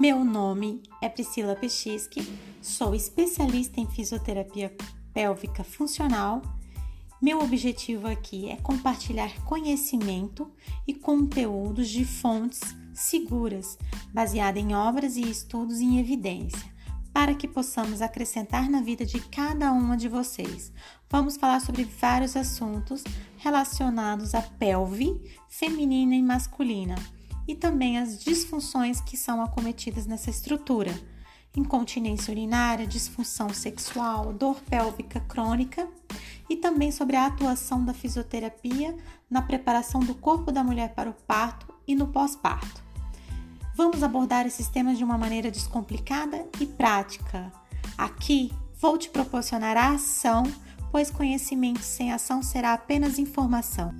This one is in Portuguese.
Meu nome é Priscila Pechiski, sou especialista em fisioterapia pélvica funcional. Meu objetivo aqui é compartilhar conhecimento e conteúdos de fontes seguras, baseada em obras e estudos em evidência, para que possamos acrescentar na vida de cada uma de vocês. Vamos falar sobre vários assuntos relacionados à pelve feminina e masculina e também as disfunções que são acometidas nessa estrutura: incontinência urinária, disfunção sexual, dor pélvica crônica e também sobre a atuação da fisioterapia na preparação do corpo da mulher para o parto e no pós-parto. Vamos abordar esses temas de uma maneira descomplicada e prática. Aqui vou te proporcionar a ação, pois conhecimento sem ação será apenas informação.